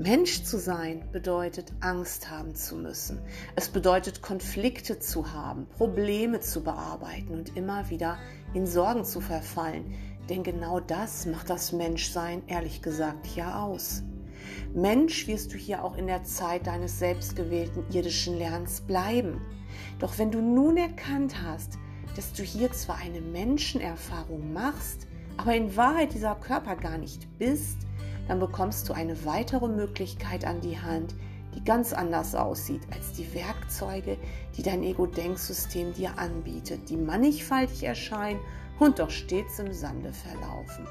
Mensch zu sein bedeutet Angst haben zu müssen. Es bedeutet Konflikte zu haben, Probleme zu bearbeiten und immer wieder in Sorgen zu verfallen. Denn genau das macht das Menschsein ehrlich gesagt ja aus. Mensch wirst du hier auch in der Zeit deines selbstgewählten irdischen Lernens bleiben. Doch wenn du nun erkannt hast, dass du hier zwar eine Menschenerfahrung machst, aber in Wahrheit dieser Körper gar nicht bist, dann bekommst du eine weitere Möglichkeit an die Hand, die ganz anders aussieht als die Werkzeuge, die dein Ego-Denksystem dir anbietet, die mannigfaltig erscheinen und doch stets im Sande verlaufen.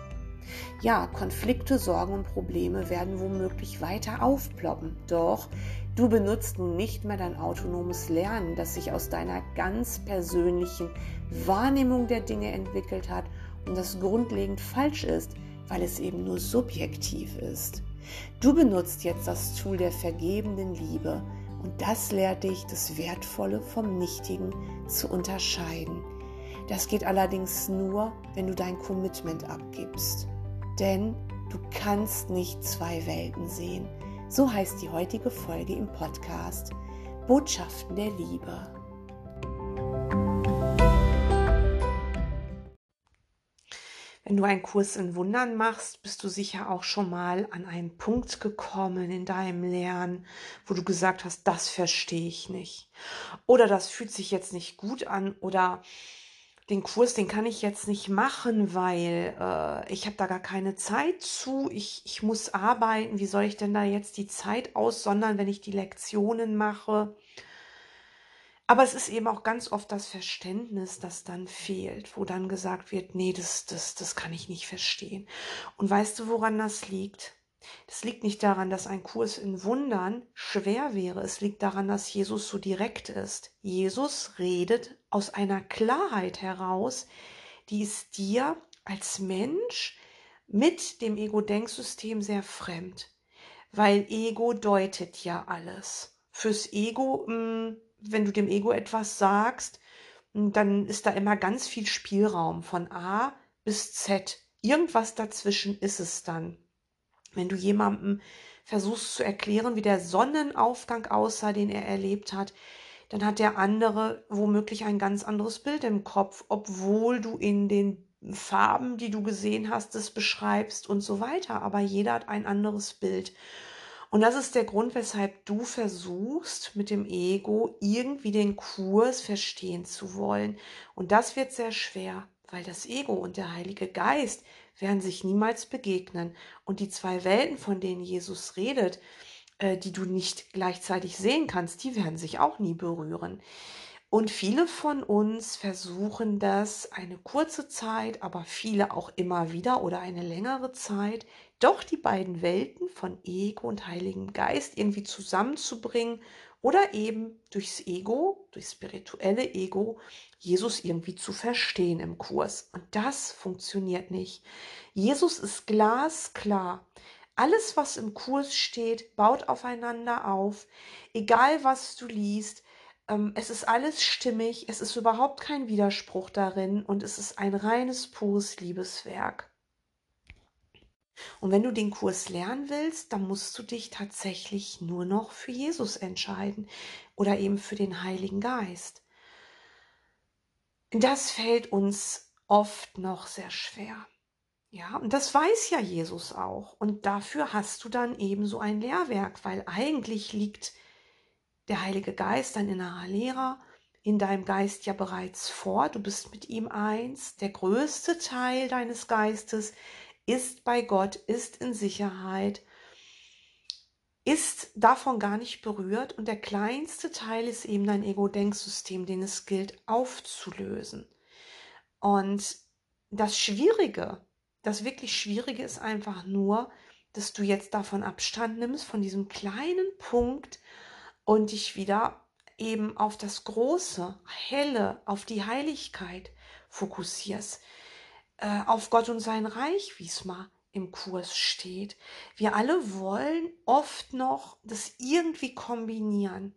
Ja, Konflikte, Sorgen und Probleme werden womöglich weiter aufploppen, doch du benutzt nun nicht mehr dein autonomes Lernen, das sich aus deiner ganz persönlichen Wahrnehmung der Dinge entwickelt hat und das grundlegend falsch ist, weil es eben nur subjektiv ist. Du benutzt jetzt das Tool der vergebenden Liebe und das lehrt dich, das Wertvolle vom Nichtigen zu unterscheiden. Das geht allerdings nur, wenn du dein Commitment abgibst. Denn du kannst nicht zwei Welten sehen. So heißt die heutige Folge im Podcast Botschaften der Liebe. Wenn du einen Kurs in Wundern machst, bist du sicher auch schon mal an einen Punkt gekommen in deinem Lernen, wo du gesagt hast, das verstehe ich nicht. Oder das fühlt sich jetzt nicht gut an oder den Kurs, den kann ich jetzt nicht machen, weil äh, ich habe da gar keine Zeit zu. Ich, ich muss arbeiten. Wie soll ich denn da jetzt die Zeit aussondern, wenn ich die Lektionen mache? Aber es ist eben auch ganz oft das Verständnis, das dann fehlt, wo dann gesagt wird, nee, das, das, das kann ich nicht verstehen. Und weißt du, woran das liegt? Das liegt nicht daran, dass ein Kurs in Wundern schwer wäre. Es liegt daran, dass Jesus so direkt ist. Jesus redet aus einer Klarheit heraus, die ist dir als Mensch mit dem Ego-Denksystem sehr fremd. Weil Ego deutet ja alles. Fürs Ego mh, hm, wenn du dem Ego etwas sagst, dann ist da immer ganz viel Spielraum von A bis Z. Irgendwas dazwischen ist es dann. Wenn du jemandem versuchst zu erklären, wie der Sonnenaufgang aussah, den er erlebt hat, dann hat der andere womöglich ein ganz anderes Bild im Kopf, obwohl du in den Farben, die du gesehen hast, es beschreibst und so weiter. Aber jeder hat ein anderes Bild. Und das ist der Grund, weshalb du versuchst, mit dem Ego irgendwie den Kurs verstehen zu wollen. Und das wird sehr schwer, weil das Ego und der Heilige Geist werden sich niemals begegnen. Und die zwei Welten, von denen Jesus redet, äh, die du nicht gleichzeitig sehen kannst, die werden sich auch nie berühren. Und viele von uns versuchen das eine kurze Zeit, aber viele auch immer wieder oder eine längere Zeit, doch die beiden Welten von Ego und Heiligem Geist irgendwie zusammenzubringen oder eben durchs Ego, durch spirituelle Ego, Jesus irgendwie zu verstehen im Kurs. Und das funktioniert nicht. Jesus ist glasklar. Alles, was im Kurs steht, baut aufeinander auf. Egal, was du liest, es ist alles stimmig, es ist überhaupt kein Widerspruch darin und es ist ein reines, pures Liebeswerk. Und wenn du den Kurs lernen willst, dann musst du dich tatsächlich nur noch für Jesus entscheiden oder eben für den Heiligen Geist. Das fällt uns oft noch sehr schwer. Ja, und das weiß ja Jesus auch. Und dafür hast du dann eben so ein Lehrwerk, weil eigentlich liegt der Heilige Geist, dein innerer Lehrer, in deinem Geist ja bereits vor. Du bist mit ihm eins. Der größte Teil deines Geistes ist bei Gott, ist in Sicherheit, ist davon gar nicht berührt. Und der kleinste Teil ist eben dein Ego-Denksystem, den es gilt aufzulösen. Und das Schwierige, das wirklich Schwierige ist einfach nur, dass du jetzt davon Abstand nimmst, von diesem kleinen Punkt, und dich wieder eben auf das Große, Helle, auf die Heiligkeit fokussierst, äh, auf Gott und sein Reich, wie es mal im Kurs steht. Wir alle wollen oft noch das irgendwie kombinieren.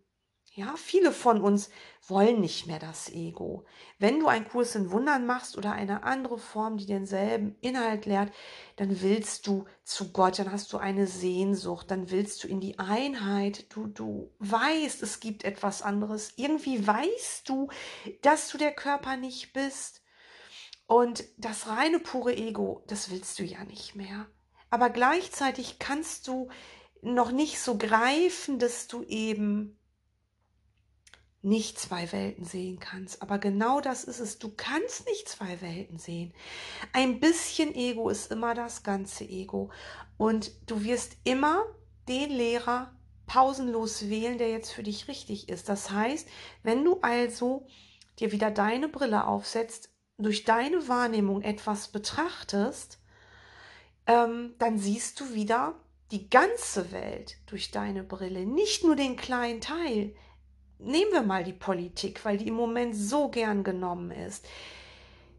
Ja, viele von uns wollen nicht mehr das Ego. Wenn du einen Kurs in Wundern machst oder eine andere Form, die denselben Inhalt lehrt, dann willst du zu Gott, dann hast du eine Sehnsucht, dann willst du in die Einheit. Du, du weißt, es gibt etwas anderes. Irgendwie weißt du, dass du der Körper nicht bist. Und das reine pure Ego, das willst du ja nicht mehr. Aber gleichzeitig kannst du noch nicht so greifen, dass du eben nicht zwei Welten sehen kannst. Aber genau das ist es. Du kannst nicht zwei Welten sehen. Ein bisschen Ego ist immer das ganze Ego. Und du wirst immer den Lehrer pausenlos wählen, der jetzt für dich richtig ist. Das heißt, wenn du also dir wieder deine Brille aufsetzt, durch deine Wahrnehmung etwas betrachtest, ähm, dann siehst du wieder die ganze Welt durch deine Brille, nicht nur den kleinen Teil, nehmen wir mal die Politik, weil die im Moment so gern genommen ist.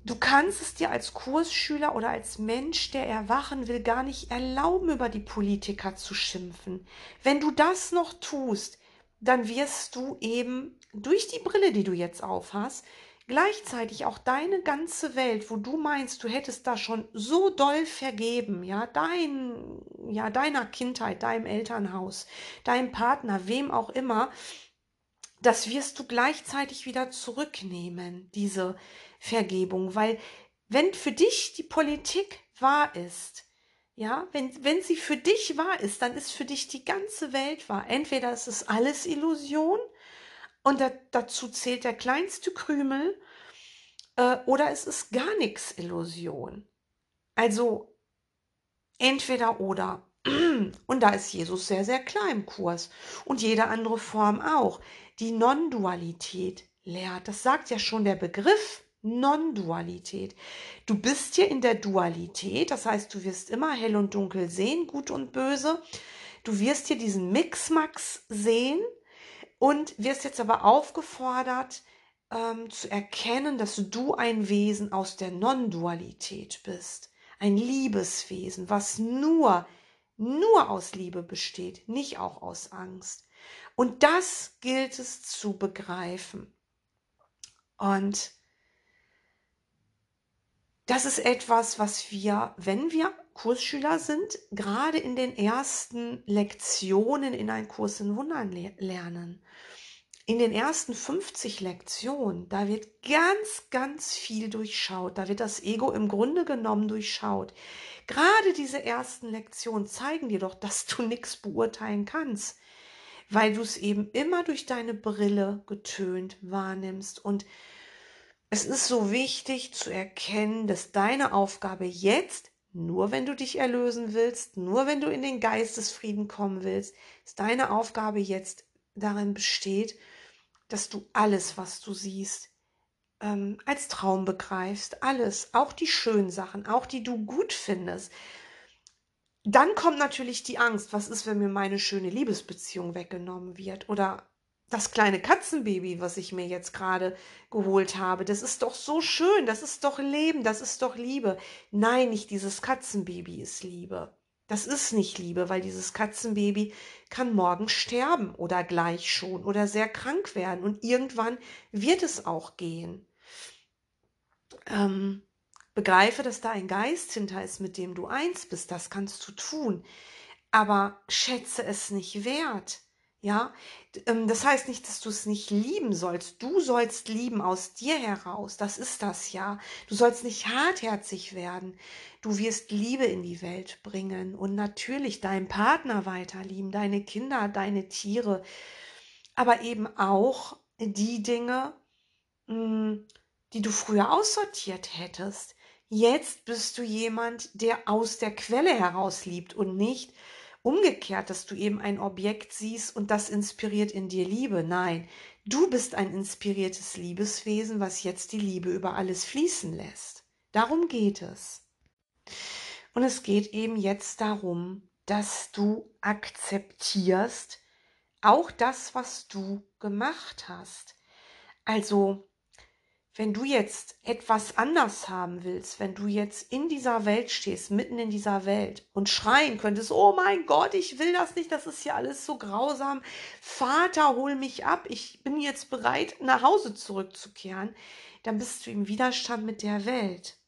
Du kannst es dir als Kursschüler oder als Mensch, der erwachen will, gar nicht erlauben, über die Politiker zu schimpfen. Wenn du das noch tust, dann wirst du eben durch die Brille, die du jetzt aufhast, gleichzeitig auch deine ganze Welt, wo du meinst, du hättest da schon so doll vergeben, ja, dein, ja, deiner Kindheit, deinem Elternhaus, deinem Partner, wem auch immer, das wirst du gleichzeitig wieder zurücknehmen, diese Vergebung, weil wenn für dich die Politik wahr ist, ja, wenn, wenn sie für dich wahr ist, dann ist für dich die ganze Welt wahr. Entweder ist es alles Illusion und da, dazu zählt der kleinste Krümel äh, oder es ist gar nichts Illusion. Also entweder oder. Und da ist Jesus sehr, sehr klar im Kurs und jede andere Form auch die Non-Dualität lehrt. Das sagt ja schon der Begriff Non-Dualität. Du bist hier in der Dualität, das heißt, du wirst immer hell und dunkel sehen, gut und böse. Du wirst hier diesen Mixmax sehen und wirst jetzt aber aufgefordert, ähm, zu erkennen, dass du ein Wesen aus der Non-Dualität bist. Ein Liebeswesen, was nur, nur aus Liebe besteht, nicht auch aus Angst. Und das gilt es zu begreifen. Und das ist etwas, was wir, wenn wir Kursschüler sind, gerade in den ersten Lektionen in einem Kurs in Wundern lernen. In den ersten 50 Lektionen, da wird ganz, ganz viel durchschaut. Da wird das Ego im Grunde genommen durchschaut. Gerade diese ersten Lektionen zeigen dir doch, dass du nichts beurteilen kannst weil du es eben immer durch deine Brille getönt wahrnimmst. Und es ist so wichtig zu erkennen, dass deine Aufgabe jetzt, nur wenn du dich erlösen willst, nur wenn du in den Geistesfrieden kommen willst, dass deine Aufgabe jetzt darin besteht, dass du alles, was du siehst, ähm, als Traum begreifst. Alles, auch die schönen Sachen, auch die du gut findest. Dann kommt natürlich die Angst, was ist, wenn mir meine schöne Liebesbeziehung weggenommen wird? Oder das kleine Katzenbaby, was ich mir jetzt gerade geholt habe, das ist doch so schön, das ist doch Leben, das ist doch Liebe. Nein, nicht dieses Katzenbaby ist Liebe. Das ist nicht Liebe, weil dieses Katzenbaby kann morgen sterben oder gleich schon oder sehr krank werden und irgendwann wird es auch gehen. Ähm, Begreife, dass da ein Geist hinter ist, mit dem du eins bist. Das kannst du tun. Aber schätze es nicht wert. Ja, ähm, das heißt nicht, dass du es nicht lieben sollst. Du sollst lieben aus dir heraus. Das ist das ja. Du sollst nicht hartherzig werden. Du wirst Liebe in die Welt bringen und natürlich deinen Partner weiterlieben, deine Kinder, deine Tiere, aber eben auch die Dinge, hm, die du früher aussortiert hättest. Jetzt bist du jemand, der aus der Quelle heraus liebt und nicht umgekehrt, dass du eben ein Objekt siehst und das inspiriert in dir Liebe. Nein, du bist ein inspiriertes Liebeswesen, was jetzt die Liebe über alles fließen lässt. Darum geht es. Und es geht eben jetzt darum, dass du akzeptierst auch das, was du gemacht hast. Also wenn du jetzt etwas anders haben willst, wenn du jetzt in dieser Welt stehst, mitten in dieser Welt und schreien könntest, oh mein Gott, ich will das nicht, das ist ja alles so grausam. Vater, hol mich ab, ich bin jetzt bereit, nach Hause zurückzukehren, dann bist du im Widerstand mit der Welt.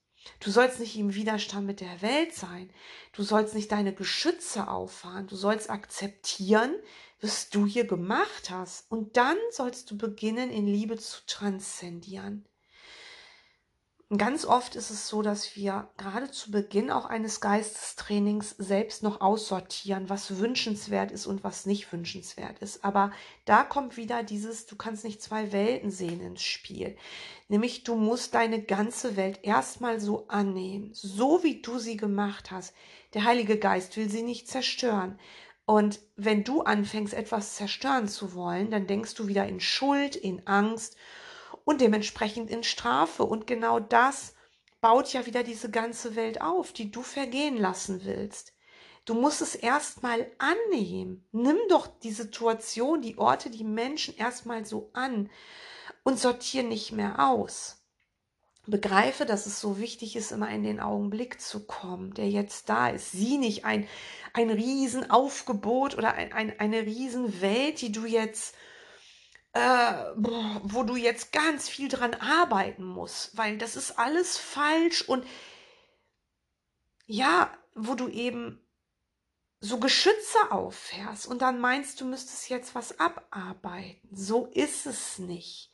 Du sollst nicht im Widerstand mit der Welt sein. Du sollst nicht deine Geschütze auffahren. Du sollst akzeptieren, was du hier gemacht hast. Und dann sollst du beginnen, in Liebe zu transzendieren. Ganz oft ist es so, dass wir gerade zu Beginn auch eines Geistestrainings selbst noch aussortieren, was wünschenswert ist und was nicht wünschenswert ist. Aber da kommt wieder dieses, du kannst nicht zwei Welten sehen ins Spiel. Nämlich du musst deine ganze Welt erstmal so annehmen, so wie du sie gemacht hast. Der Heilige Geist will sie nicht zerstören. Und wenn du anfängst, etwas zerstören zu wollen, dann denkst du wieder in Schuld, in Angst und dementsprechend in Strafe. Und genau das baut ja wieder diese ganze Welt auf, die du vergehen lassen willst. Du musst es erstmal annehmen. Nimm doch die Situation, die Orte, die Menschen erstmal so an und sortier nicht mehr aus. Begreife, dass es so wichtig ist, immer in den Augenblick zu kommen, der jetzt da ist. Sieh nicht ein, ein Riesenaufgebot oder ein, ein, eine Riesenwelt, die du jetzt äh, wo du jetzt ganz viel dran arbeiten musst, weil das ist alles falsch und ja, wo du eben so Geschütze auffährst und dann meinst, du müsstest jetzt was abarbeiten. So ist es nicht.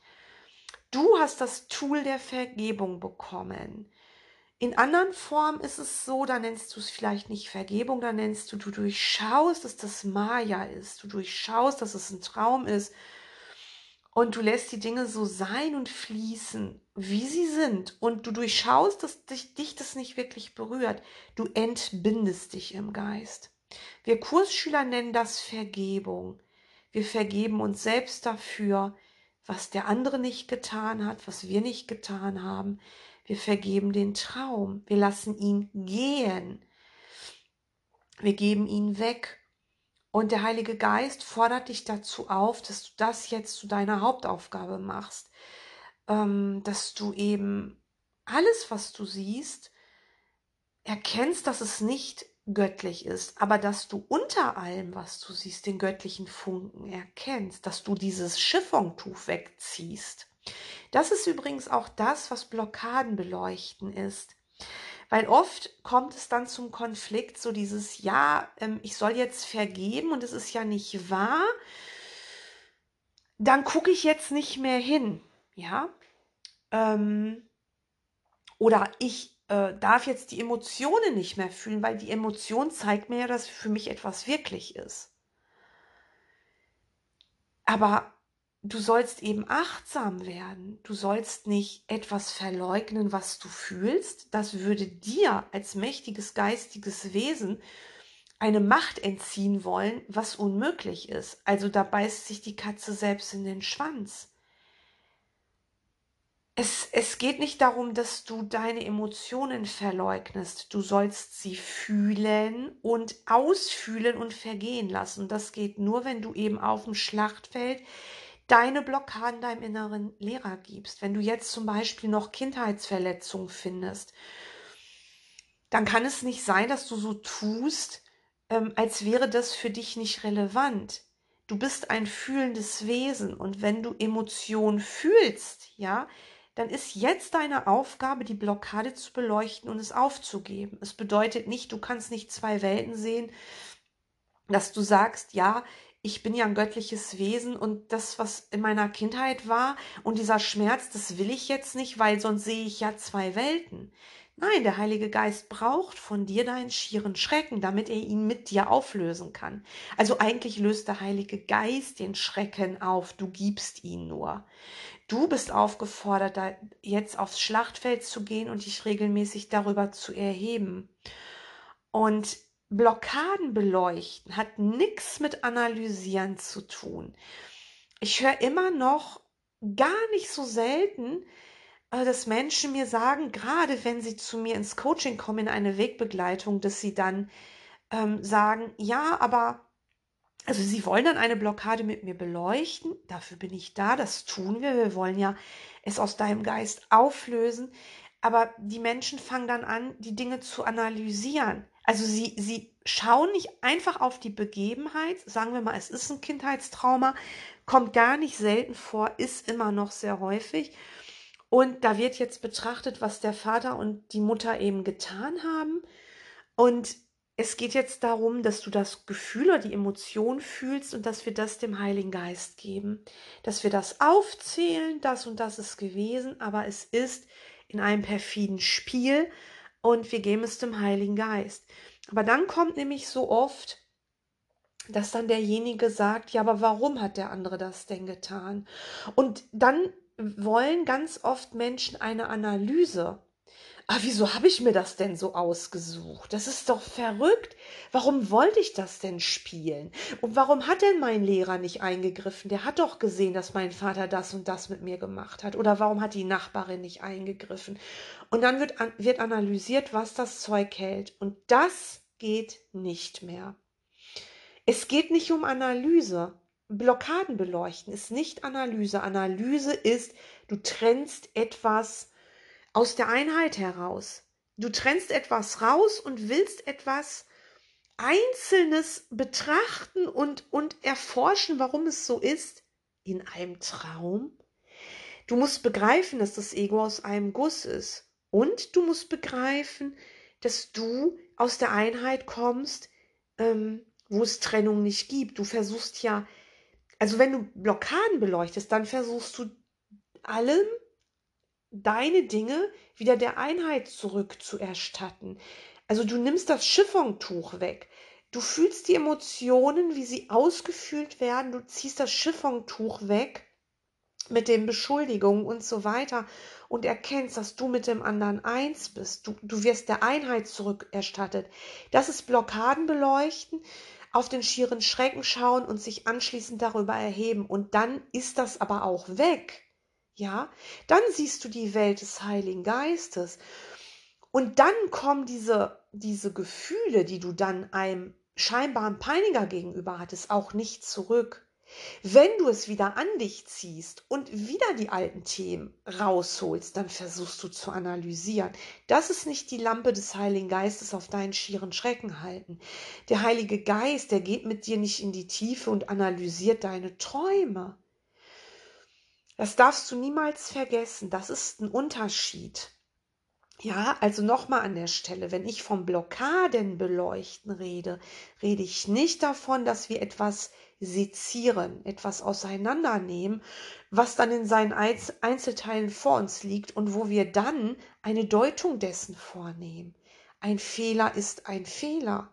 Du hast das Tool der Vergebung bekommen. In anderen Formen ist es so, da nennst du es vielleicht nicht Vergebung, da nennst du, du durchschaust, dass das Maya ist. Du durchschaust, dass es ein Traum ist und du lässt die Dinge so sein und fließen, wie sie sind und du durchschaust, dass dich, dich das nicht wirklich berührt. Du entbindest dich im Geist. Wir Kursschüler nennen das Vergebung. Wir vergeben uns selbst dafür, was der andere nicht getan hat, was wir nicht getan haben. Wir vergeben den Traum. Wir lassen ihn gehen. Wir geben ihn weg und der Heilige Geist fordert dich dazu auf, dass du das jetzt zu deiner Hauptaufgabe machst, ähm, dass du eben alles, was du siehst, erkennst, dass es nicht göttlich ist, aber dass du unter allem, was du siehst, den göttlichen Funken erkennst, dass du dieses Chiffontuch wegziehst. Das ist übrigens auch das, was Blockaden beleuchten ist. Weil oft kommt es dann zum Konflikt, so dieses, ja, ähm, ich soll jetzt vergeben und es ist ja nicht wahr. Dann gucke ich jetzt nicht mehr hin, ja. Ähm, oder ich äh, darf jetzt die Emotionen nicht mehr fühlen, weil die Emotion zeigt mir ja, dass für mich etwas wirklich ist. Aber du sollst eben achtsam werden. Du sollst nicht etwas verleugnen, was du fühlst. Das würde dir als mächtiges geistiges Wesen eine Macht entziehen wollen, was unmöglich ist. Also da beißt sich die Katze selbst in den Schwanz. Es, es geht nicht darum, dass du deine Emotionen verleugnest. Du sollst sie fühlen und ausfühlen und vergehen lassen. Das geht nur, wenn du eben auf dem Schlachtfeld deine Blockaden deinem inneren Lehrer gibst. Wenn du jetzt zum Beispiel noch Kindheitsverletzungen findest, dann kann es nicht sein, dass du so tust, ähm, als wäre das für dich nicht relevant. Du bist ein fühlendes Wesen und wenn du Emotionen fühlst, ja, dann ist jetzt deine Aufgabe, die Blockade zu beleuchten und es aufzugeben. Es bedeutet nicht, du kannst nicht zwei Welten sehen, dass du sagst, ja, ich bin ja ein göttliches Wesen und das, was in meiner Kindheit war und dieser Schmerz, das will ich jetzt nicht, weil sonst sehe ich ja zwei Welten. Nein, der Heilige Geist braucht von dir deinen schieren Schrecken, damit er ihn mit dir auflösen kann. Also eigentlich löst der Heilige Geist den Schrecken auf, du gibst ihn nur. Du bist aufgefordert, da jetzt aufs Schlachtfeld zu gehen und dich regelmäßig darüber zu erheben. Und Blockaden beleuchten hat nichts mit analysieren zu tun. Ich höre immer noch gar nicht so selten, äh, dass Menschen mir sagen, gerade wenn sie zu mir ins Coaching kommen, in eine Wegbegleitung, dass sie dann ähm, sagen, ja, aber also sie wollen dann eine Blockade mit mir beleuchten. Dafür bin ich da. Das tun wir. Wir wollen ja es aus deinem Geist auflösen. Aber die Menschen fangen dann an, die Dinge zu analysieren. Also sie, sie schauen nicht einfach auf die Begebenheit, sagen wir mal, es ist ein Kindheitstrauma, kommt gar nicht selten vor, ist immer noch sehr häufig. Und da wird jetzt betrachtet, was der Vater und die Mutter eben getan haben. Und es geht jetzt darum, dass du das Gefühl oder die Emotion fühlst und dass wir das dem Heiligen Geist geben. Dass wir das aufzählen, das und das ist gewesen, aber es ist in einem perfiden Spiel und wir geben es dem Heiligen Geist. Aber dann kommt nämlich so oft, dass dann derjenige sagt, ja, aber warum hat der andere das denn getan? Und dann wollen ganz oft Menschen eine Analyse ah, wieso habe ich mir das denn so ausgesucht? Das ist doch verrückt. Warum wollte ich das denn spielen? Und warum hat denn mein Lehrer nicht eingegriffen? Der hat doch gesehen, dass mein Vater das und das mit mir gemacht hat. Oder warum hat die Nachbarin nicht eingegriffen? Und dann wird, wird analysiert, was das Zeug hält. Und das geht nicht mehr. Es geht nicht um Analyse. Blockaden beleuchten ist nicht Analyse. Analyse ist, du trennst etwas aus der Einheit heraus. Du trennst etwas raus und willst etwas Einzelnes betrachten und, und erforschen, warum es so ist, in einem Traum. Du musst begreifen, dass das Ego aus einem Guss ist. Und du musst begreifen, dass du aus der Einheit kommst, ähm, wo es Trennung nicht gibt. Du versuchst ja, also wenn du Blockaden beleuchtest, dann versuchst du allem deine Dinge wieder der Einheit zurückzuerstatten. Also du nimmst das Chiffontuch weg. Du fühlst die Emotionen, wie sie ausgefühlt werden. Du ziehst das Chiffontuch weg mit den Beschuldigungen und so weiter und erkennst, dass du mit dem anderen eins bist. Du, du wirst der Einheit zurückerstattet. Das ist Blockaden beleuchten, auf den schieren Schrecken schauen und sich anschließend darüber erheben. Und dann ist das aber auch weg. Ja, dann siehst du die Welt des Heiligen Geistes. Und dann kommen diese, diese Gefühle, die du dann einem scheinbaren Peiniger gegenüber hattest, auch nicht zurück. Wenn du es wieder an dich ziehst und wieder die alten Themen rausholst, dann versuchst du zu analysieren. Das ist nicht die Lampe des Heiligen Geistes auf deinen schieren Schrecken halten. Der Heilige Geist, der geht mit dir nicht in die Tiefe und analysiert deine Träume. Das darfst du niemals vergessen. Das ist ein Unterschied. Ja, also nochmal an der Stelle, wenn ich vom Blockaden beleuchten rede, rede ich nicht davon, dass wir etwas sezieren, etwas auseinandernehmen, was dann in seinen Einzelteilen vor uns liegt und wo wir dann eine Deutung dessen vornehmen. Ein Fehler ist ein Fehler.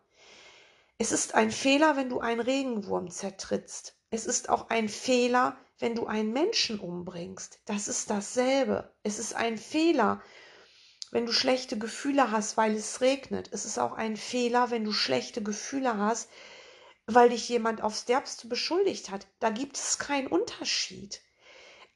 Es ist ein Fehler, wenn du einen Regenwurm zertrittst. Es ist auch ein Fehler, wenn du einen Menschen umbringst. Das ist dasselbe. Es ist ein Fehler, wenn du schlechte Gefühle hast, weil es regnet. Es ist auch ein Fehler, wenn du schlechte Gefühle hast, weil dich jemand aufs Derbste beschuldigt hat. Da gibt es keinen Unterschied.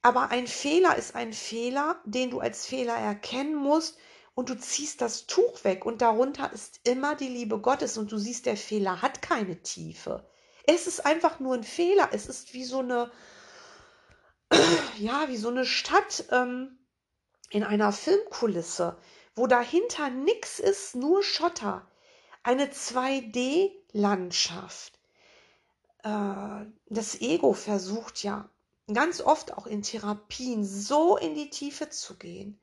Aber ein Fehler ist ein Fehler, den du als Fehler erkennen musst und du ziehst das Tuch weg und darunter ist immer die Liebe Gottes und du siehst, der Fehler hat keine Tiefe. Es ist einfach nur ein Fehler. Es ist wie so eine, ja, wie so eine Stadt ähm, in einer Filmkulisse, wo dahinter nichts ist, nur Schotter. Eine 2D-Landschaft. Äh, das Ego versucht ja ganz oft auch in Therapien so in die Tiefe zu gehen,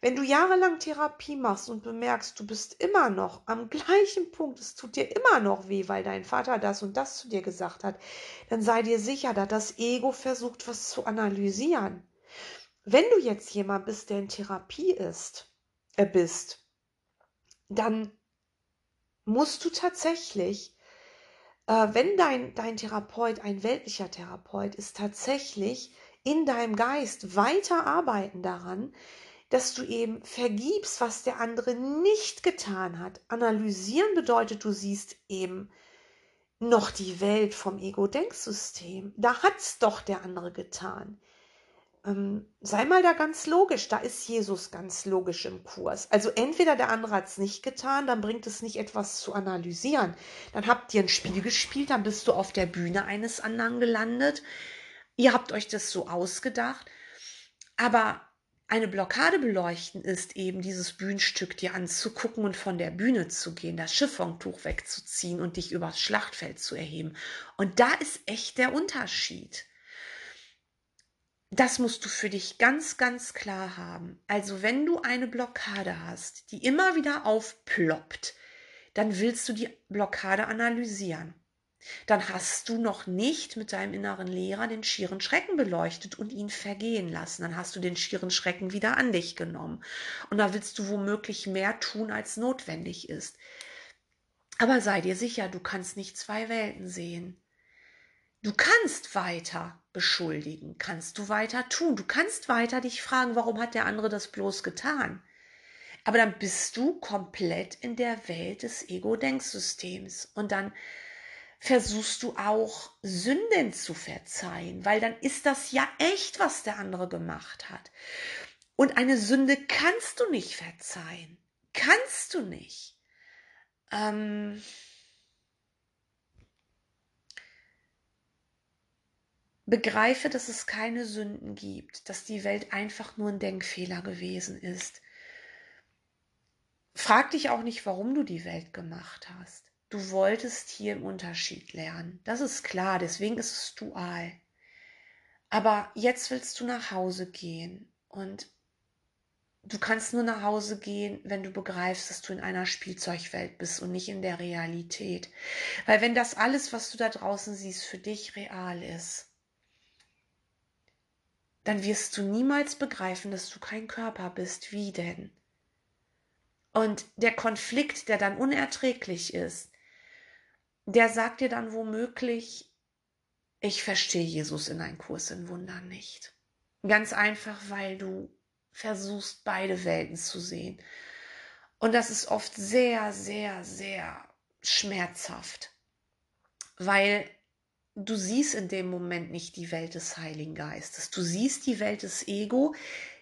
wenn du jahrelang Therapie machst und bemerkst, du bist immer noch am gleichen Punkt, es tut dir immer noch weh, weil dein Vater das und das zu dir gesagt hat, dann sei dir sicher, dass das Ego versucht, was zu analysieren. Wenn du jetzt jemand bist, der in Therapie ist, äh, bist, dann musst du tatsächlich, äh, wenn dein, dein Therapeut ein weltlicher Therapeut ist, tatsächlich in deinem Geist weiter arbeiten daran, dass du eben vergibst, was der andere nicht getan hat. Analysieren bedeutet, du siehst eben noch die Welt vom Ego-Denksystem. Da hat's doch der andere getan. ähm, sei mal da ganz logisch. Da ist Jesus ganz logisch im Kurs. Also entweder der andere hat es nicht getan, dann bringt es nicht etwas zu analysieren. Dann habt ihr ein Spiel gespielt, dann bist du auf der Bühne eines anderen gelandet. Ihr habt euch das so ausgedacht. Aber eine Blockade beleuchten ist eben dieses Bühnenstück dir anzugucken und von der Bühne zu gehen, das Chiffontuch wegzuziehen und dich übers Schlachtfeld zu erheben. Und da ist echt der Unterschied. Das musst du für dich ganz, ganz klar haben. Also wenn du eine Blockade hast, die immer wieder aufploppt, dann willst du die Blockade analysieren. Dann hast du noch nicht mit deinem inneren Lehrer den schieren Schrecken beleuchtet und ihn vergehen lassen. Dann hast du den schieren Schrecken wieder an dich genommen. Und da willst du womöglich mehr tun, als notwendig ist. Aber sei dir sicher, du kannst nicht zwei Welten sehen. Du kannst weiter beschuldigen, kannst du weiter tun. Du kannst weiter dich fragen, warum hat der andere das bloß getan? Aber dann bist du komplett in der Welt des Ego-Denksystems und dann versuchst du auch Sünden zu verzeihen, weil dann ist das ja echt, was der andere gemacht hat. Und eine Sünde kannst du nicht verzeihen. Kannst du nicht. Ähm, Begreife, dass es keine Sünden gibt, dass die Welt einfach nur ein Denkfehler gewesen ist. Frag dich auch nicht, warum du die Welt gemacht hast. Du wolltest hier im Unterschied lernen. Das ist klar, deswegen ist es dual. Aber jetzt willst du nach Hause gehen und du kannst nur nach Hause gehen, wenn du begreifst, dass du in einer Spielzeugwelt bist und nicht in der Realität. Weil wenn das alles, was du da draußen siehst, für dich real ist, dann wirst du niemals begreifen, dass du kein Körper bist. Wie denn? Und der Konflikt, der dann unerträglich ist, der sagt dir dann womöglich, ich verstehe Jesus in einem Kurs in Wundern nicht. Ganz einfach, weil du versuchst, beide Welten zu sehen. Und das ist oft sehr, sehr, sehr schmerzhaft, weil du siehst in dem Moment nicht die Welt des Heiligen Geistes. Du siehst die Welt des Ego,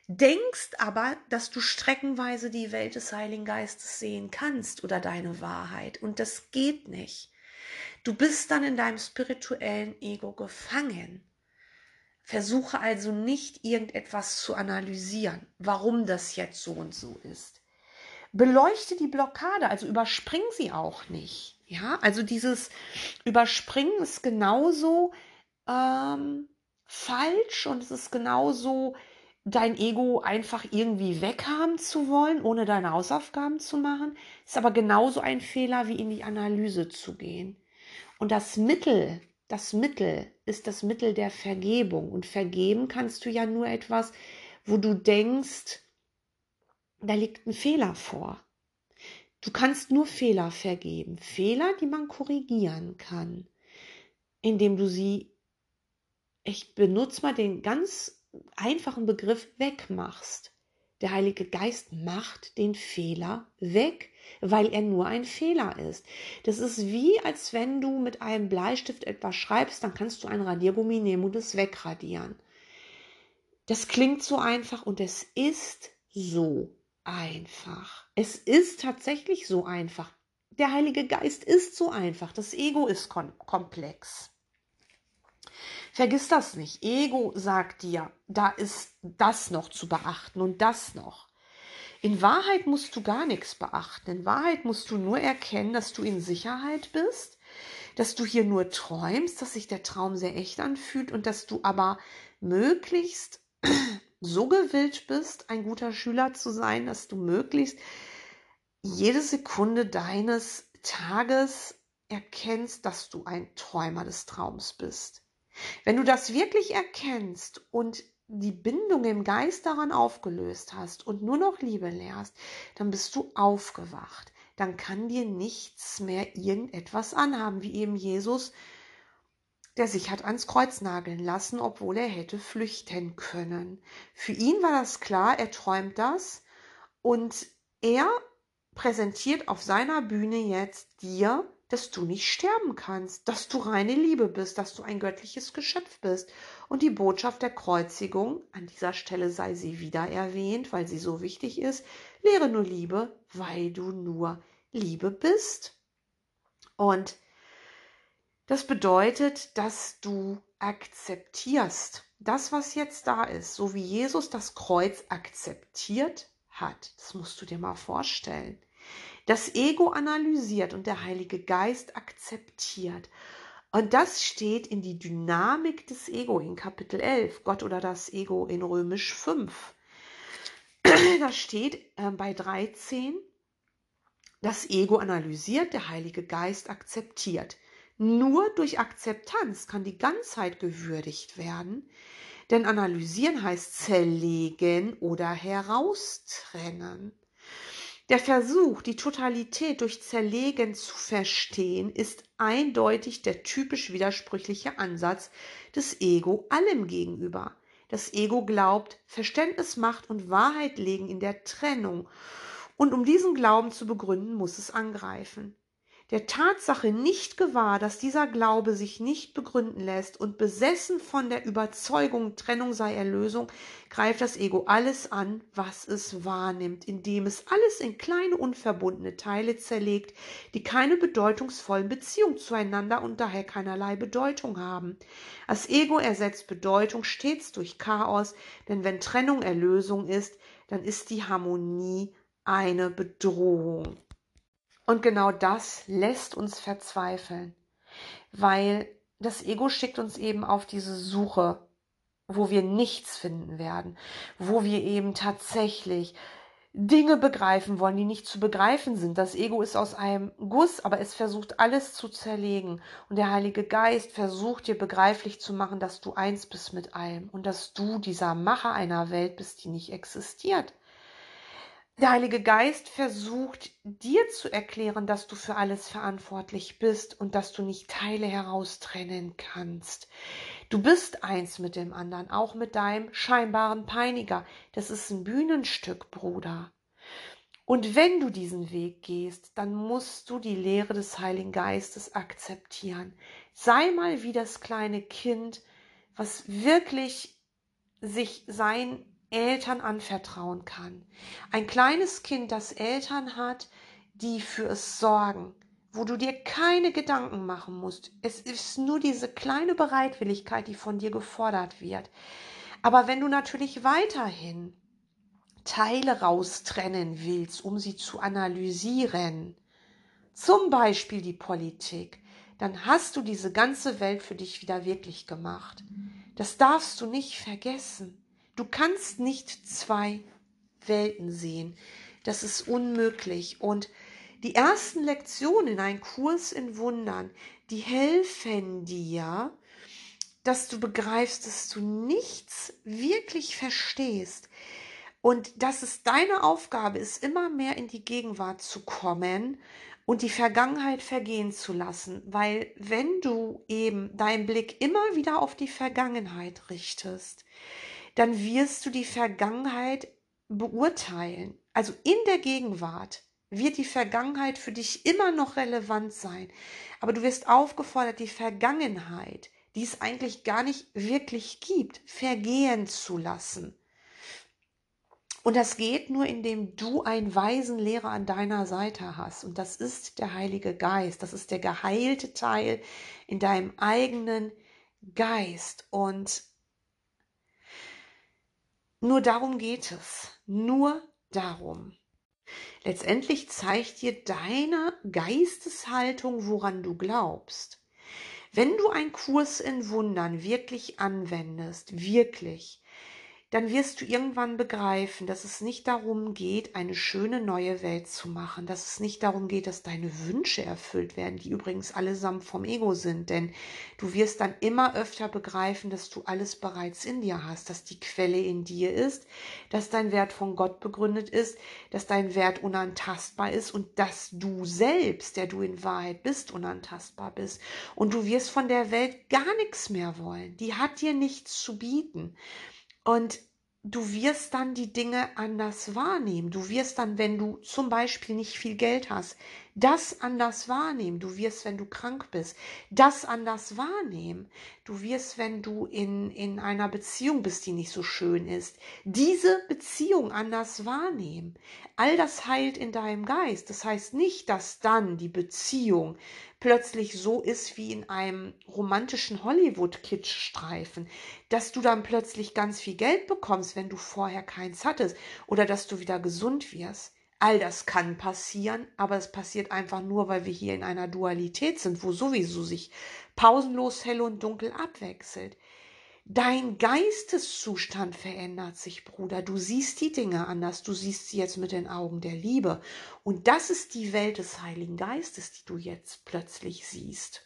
denkst aber, dass du streckenweise die Welt des Heiligen Geistes sehen kannst oder deine Wahrheit. Und das geht nicht. Du bist dann in deinem spirituellen Ego gefangen. Versuche also nicht irgendetwas zu analysieren, warum das jetzt so und so ist. Beleuchte die Blockade, also überspring sie auch nicht. Ja, also dieses Überspringen ist genauso ähm, falsch und es ist genauso dein Ego einfach irgendwie weghaben zu wollen, ohne deine Hausaufgaben zu machen. Ist aber genauso ein Fehler, wie in die Analyse zu gehen. Und das Mittel, das Mittel ist das Mittel der Vergebung. Und vergeben kannst du ja nur etwas, wo du denkst, da liegt ein Fehler vor. Du kannst nur Fehler vergeben. Fehler, die man korrigieren kann, indem du sie, ich benutze mal den ganz einfachen Begriff, wegmachst. Der Heilige Geist macht den Fehler weg, weil er nur ein Fehler ist. Das ist wie, als wenn du mit einem Bleistift etwas schreibst, dann kannst du ein Radiergummi nehmen und es wegradieren. Das klingt so einfach und es ist so einfach. Es ist tatsächlich so einfach. Der Heilige Geist ist so einfach. Das Ego ist komplex. Vergiss das nicht. Ego sagt dir, da ist das noch zu beachten und das noch. In Wahrheit musst du gar nichts beachten. In Wahrheit musst du nur erkennen, dass du in Sicherheit bist, dass du hier nur träumst, dass sich der Traum sehr echt anfühlt und dass du aber möglichst so gewillt bist, ein guter Schüler zu sein, dass du möglichst jede Sekunde deines Tages erkennst, dass du ein Träumer des Traums bist. Wenn du das wirklich erkennst und die Bindung im Geist daran aufgelöst hast und nur noch Liebe lehrst, dann bist du aufgewacht. Dann kann dir nichts mehr irgendetwas anhaben, wie eben Jesus der sich hat ans Kreuz nageln lassen, obwohl er hätte flüchten können. Für ihn war das klar, er träumt das und er präsentiert auf seiner Bühne jetzt dir dass du nicht sterben kannst, dass du reine Liebe bist, dass du ein göttliches Geschöpf bist. Und die Botschaft der Kreuzigung, an dieser Stelle sei sie wieder erwähnt, weil sie so wichtig ist, lehre nur Liebe, weil du nur Liebe bist. Und das bedeutet, dass du akzeptierst, das, was jetzt da ist, so wie Jesus das Kreuz akzeptiert hat. Das musst du dir mal vorstellen. Das Ego analysiert und der Heilige Geist akzeptiert. Und das steht in die Dynamik des Ego in Kapitel 11, Gott oder das Ego in Römisch 5. Da steht äh, bei 13, das Ego analysiert, der Heilige Geist akzeptiert. Nur durch Akzeptanz kann die Ganzheit gewürdigt werden, denn analysieren heißt zerlegen oder heraustrennen. Der Versuch, die Totalität durch Zerlegen zu verstehen, ist eindeutig der typisch widersprüchliche Ansatz des Ego allem gegenüber. Das Ego glaubt, Verständnis, Macht und Wahrheit liegen in der Trennung. Und um diesen Glauben zu begründen, muss es angreifen der Tatsache nicht gewahr, dass dieser Glaube sich nicht begründen lässt und besessen von der Überzeugung, Trennung sei Erlösung, greift das Ego alles an, was es wahrnimmt, indem es alles in kleine unverbundene Teile zerlegt, die keine bedeutungsvollen Beziehungen zueinander und daher keinerlei Bedeutung haben. Das Ego ersetzt Bedeutung stets durch Chaos, denn wenn Trennung Erlösung ist, dann ist die Harmonie eine Bedrohung. Und genau das lässt uns verzweifeln, weil das Ego schickt uns eben auf diese Suche, wo wir nichts finden werden, wo wir eben tatsächlich Dinge begreifen wollen, die nicht zu begreifen sind. Das Ego ist aus einem Guss, aber es versucht alles zu zerlegen. Und der Heilige Geist versucht dir begreiflich zu machen, dass du eins bist mit allem und dass du dieser Macher einer Welt bist, die nicht existiert. Der Heilige Geist versucht dir zu erklären, dass du für alles verantwortlich bist und dass du nicht Teile heraustrennen kannst. Du bist eins mit dem anderen, auch mit deinem scheinbaren Peiniger. Das ist ein Bühnenstück, Bruder. Und wenn du diesen Weg gehst, dann musst du die Lehre des Heiligen Geistes akzeptieren. Sei mal wie das kleine Kind, was wirklich sich sein Eltern anvertrauen kann. Ein kleines Kind, das Eltern hat, die für es sorgen, wo du dir keine Gedanken machen musst. Es ist nur diese kleine Bereitwilligkeit, die von dir gefordert wird. Aber wenn du natürlich weiterhin Teile raustrennen willst, um sie zu analysieren, zum Beispiel die Politik, dann hast du diese ganze Welt für dich wieder wirklich gemacht. Das darfst du nicht vergessen. Du kannst nicht zwei Welten sehen. Das ist unmöglich. Und die ersten Lektionen, ein Kurs in Wundern, die helfen dir, dass du begreifst, dass du nichts wirklich verstehst und dass es deine Aufgabe ist, immer mehr in die Gegenwart zu kommen und die Vergangenheit vergehen zu lassen, weil wenn du eben deinen Blick immer wieder auf die Vergangenheit richtest, dann wirst du die Vergangenheit beurteilen. Also in der Gegenwart wird die Vergangenheit für dich immer noch relevant sein. Aber du wirst aufgefordert, die Vergangenheit, die es eigentlich gar nicht wirklich gibt, vergehen zu lassen. Und das geht nur, indem du einen weisen Lehrer an deiner Seite hast. Und das ist der Heilige Geist. Das ist der geheilte Teil in deinem eigenen Geist. Und nur darum geht es. Nur darum. Letztendlich zeigt dir deine Geisteshaltung, woran du glaubst. Wenn du einen Kurs in Wundern wirklich anwendest, wirklich, dann wirst du irgendwann begreifen, dass es nicht darum geht, eine schöne neue Welt zu machen, dass es nicht darum geht, dass deine Wünsche erfüllt werden, die übrigens allesamt vom Ego sind, denn du wirst dann immer öfter begreifen, dass du alles bereits in dir hast, dass die Quelle in dir ist, dass dein Wert von Gott begründet ist, dass dein Wert unantastbar ist und dass du selbst, der du in Wahrheit bist, unantastbar bist. Und du wirst von der Welt gar nichts mehr wollen. Die hat dir nichts zu bieten. Und du wirst dann die Dinge anders wahrnehmen. Du wirst dann, wenn du zum Beispiel nicht viel Geld hast, das anders wahrnehmen. Du wirst, wenn du krank bist, das anders wahrnehmen. Du wirst, wenn du in, in einer Beziehung bist, die nicht so schön ist, diese Beziehung anders wahrnehmen. All das heilt in deinem Geist. Das heißt nicht, dass dann die Beziehung plötzlich so ist wie in einem romantischen Hollywood-Kitsch-Streifen, dass du dann plötzlich ganz viel Geld bekommst, wenn du vorher keins hattest, oder dass du wieder gesund wirst. All das kann passieren, aber es passiert einfach nur, weil wir hier in einer Dualität sind, wo sowieso sich pausenlos hell und dunkel abwechselt. Dein Geisteszustand verändert sich, Bruder. Du siehst die Dinge anders. Du siehst sie jetzt mit den Augen der Liebe. Und das ist die Welt des Heiligen Geistes, die du jetzt plötzlich siehst.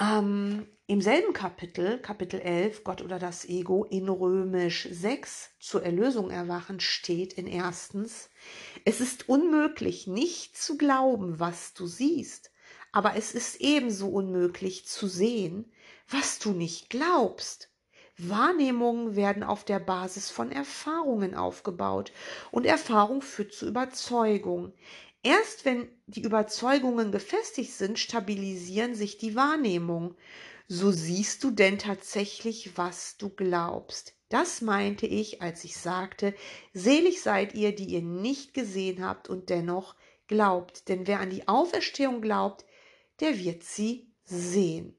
Ähm, Im selben Kapitel, Kapitel 11, Gott oder das Ego, in Römisch 6, zur Erlösung erwachen, steht in erstens, es ist unmöglich, nicht zu glauben, was du siehst, aber es ist ebenso unmöglich zu sehen, was du nicht glaubst. Wahrnehmungen werden auf der Basis von Erfahrungen aufgebaut und Erfahrung führt zu Überzeugung. Erst wenn die Überzeugungen gefestigt sind, stabilisieren sich die Wahrnehmungen. So siehst du denn tatsächlich, was du glaubst. Das meinte ich, als ich sagte, selig seid ihr, die ihr nicht gesehen habt und dennoch glaubt. Denn wer an die Auferstehung glaubt, der wird sie sehen.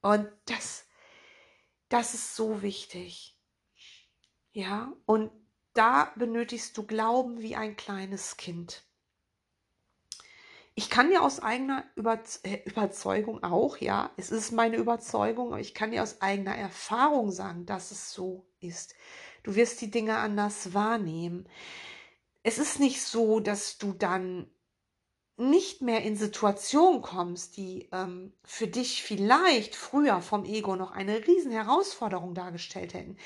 Und das, das ist so wichtig. Ja, und da benötigst du Glauben wie ein kleines Kind. Ich kann dir aus eigener äh, Überzeugung auch, ja, es ist meine Überzeugung, aber ich kann dir aus eigener Erfahrung sagen, dass es so ist. Du wirst die Dinge anders wahrnehmen. Es ist nicht so, dass du dann nicht mehr in Situationen kommst, die ähm, für dich vielleicht früher vom Ego noch eine riesen Herausforderung dargestellt hätten.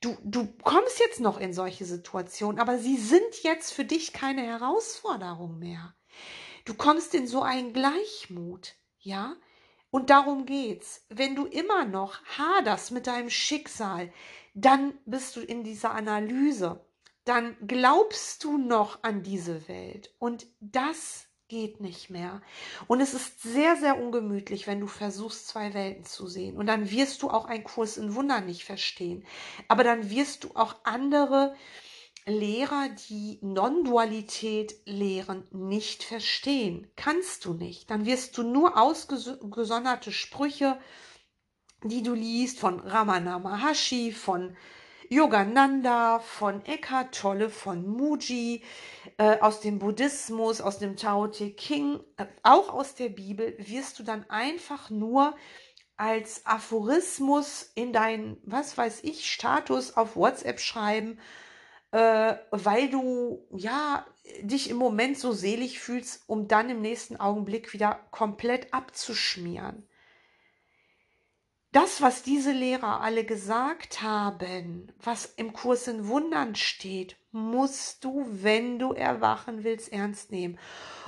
Du, du kommst jetzt noch in solche Situationen, aber sie sind jetzt für dich keine Herausforderung mehr. Du kommst in so einen Gleichmut, ja? Und darum geht's. Wenn du immer noch haderst mit deinem Schicksal, dann bist du in dieser Analyse. Dann glaubst du noch an diese Welt. Und das geht nicht mehr. Und es ist sehr, sehr ungemütlich, wenn du versuchst, zwei Welten zu sehen. Und dann wirst du auch einen Kurs in Wundern nicht verstehen. Aber dann wirst du auch andere Lehrer, die Non-Dualität lehren, nicht verstehen. Kannst du nicht. Dann wirst du nur ausgesonderte Sprüche, die du liest, von Ramana Maharshi, von Yogananda, von Eckhart Tolle, von Muji, äh, aus dem Buddhismus, aus dem Tao Te King, äh, auch aus der Bibel, wirst du dann einfach nur als Aphorismus in deinen, was weiß ich, Status auf WhatsApp schreiben äh, weil du ja dich im Moment so selig fühlst, um dann im nächsten Augenblick wieder komplett abzuschmieren. Das, was diese Lehrer alle gesagt haben, was im Kurs in Wundern steht, musst du, wenn du erwachen willst, ernst nehmen.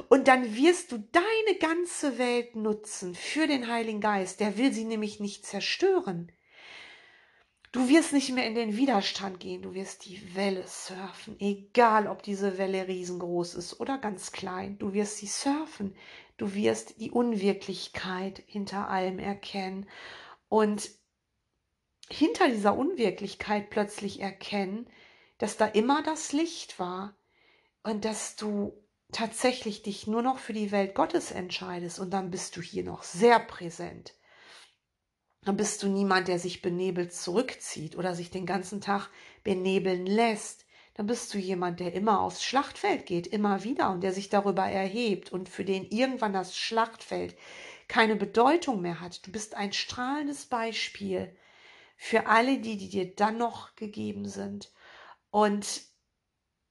Und dann wirst du deine ganze Welt nutzen für den Heiligen Geist. Der will sie nämlich nicht zerstören. Du wirst nicht mehr in den Widerstand gehen, du wirst die Welle surfen, egal ob diese Welle riesengroß ist oder ganz klein. Du wirst sie surfen, du wirst die Unwirklichkeit hinter allem erkennen und hinter dieser Unwirklichkeit plötzlich erkennen, dass da immer das Licht war und dass du tatsächlich dich nur noch für die Welt Gottes entscheidest und dann bist du hier noch sehr präsent dann bist du niemand, der sich benebelt zurückzieht oder sich den ganzen Tag benebeln lässt. Dann bist du jemand, der immer aufs Schlachtfeld geht, immer wieder und der sich darüber erhebt und für den irgendwann das Schlachtfeld keine Bedeutung mehr hat. Du bist ein strahlendes Beispiel für alle die, die dir dann noch gegeben sind. Und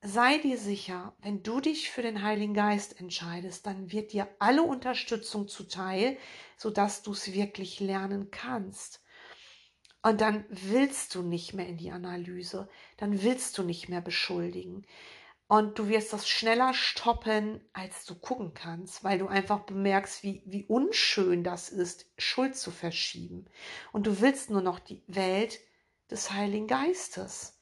sei dir sicher, wenn du dich für den Heiligen Geist entscheidest, dann wird dir alle Unterstützung zuteil, sodass du es wirklich lernen kannst. Und dann willst du nicht mehr in die Analyse, dann willst du nicht mehr beschuldigen. Und du wirst das schneller stoppen, als du gucken kannst, weil du einfach bemerkst, wie, wie unschön das ist, Schuld zu verschieben. Und du willst nur noch die Welt des Heiligen Geistes.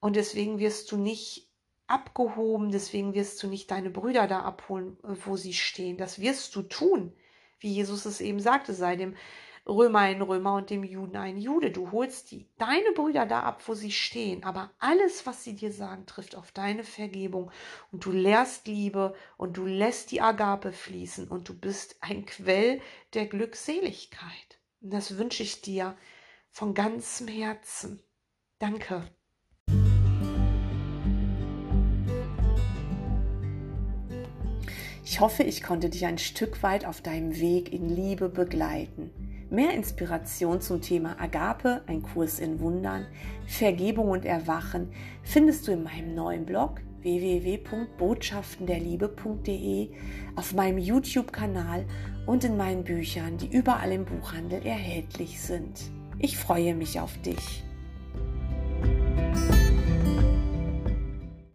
Und deswegen wirst du nicht abgehoben, deswegen wirst du nicht deine Brüder da abholen, wo sie stehen. Das wirst du tun, wie Jesus es eben sagte, sei dem Römer ein Römer und dem Juden ein Jude. Du holst die, deine Brüder da ab, wo sie stehen. Aber alles, was sie dir sagen, trifft auf deine Vergebung. Und du lehrst Liebe und du lässt die Agape fließen und du bist ein Quell der Glückseligkeit. Und das wünsche ich dir von ganzem Herzen. Danke. Ich hoffe, ich konnte dich ein Stück weit auf deinem Weg in Liebe begleiten. Mehr Inspiration zum Thema Agape, ein Kurs in Wundern, Vergebung und Erwachen findest du in meinem neuen Blog www.botschaftenderliebe.de, auf meinem YouTube-Kanal und in meinen Büchern, die überall im Buchhandel erhältlich sind. Ich freue mich auf dich.